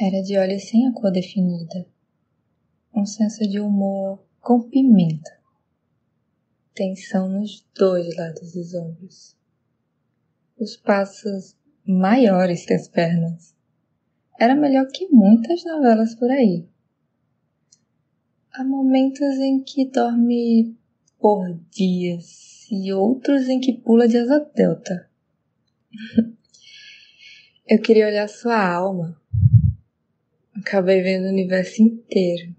Era de olhos sem a cor definida, um senso de humor com pimenta, tensão nos dois lados dos ombros, os passos maiores que as pernas. Era melhor que muitas novelas por aí. Há momentos em que dorme por dias e outros em que pula de asa delta. Eu queria olhar sua alma. Acabei vendo o universo inteiro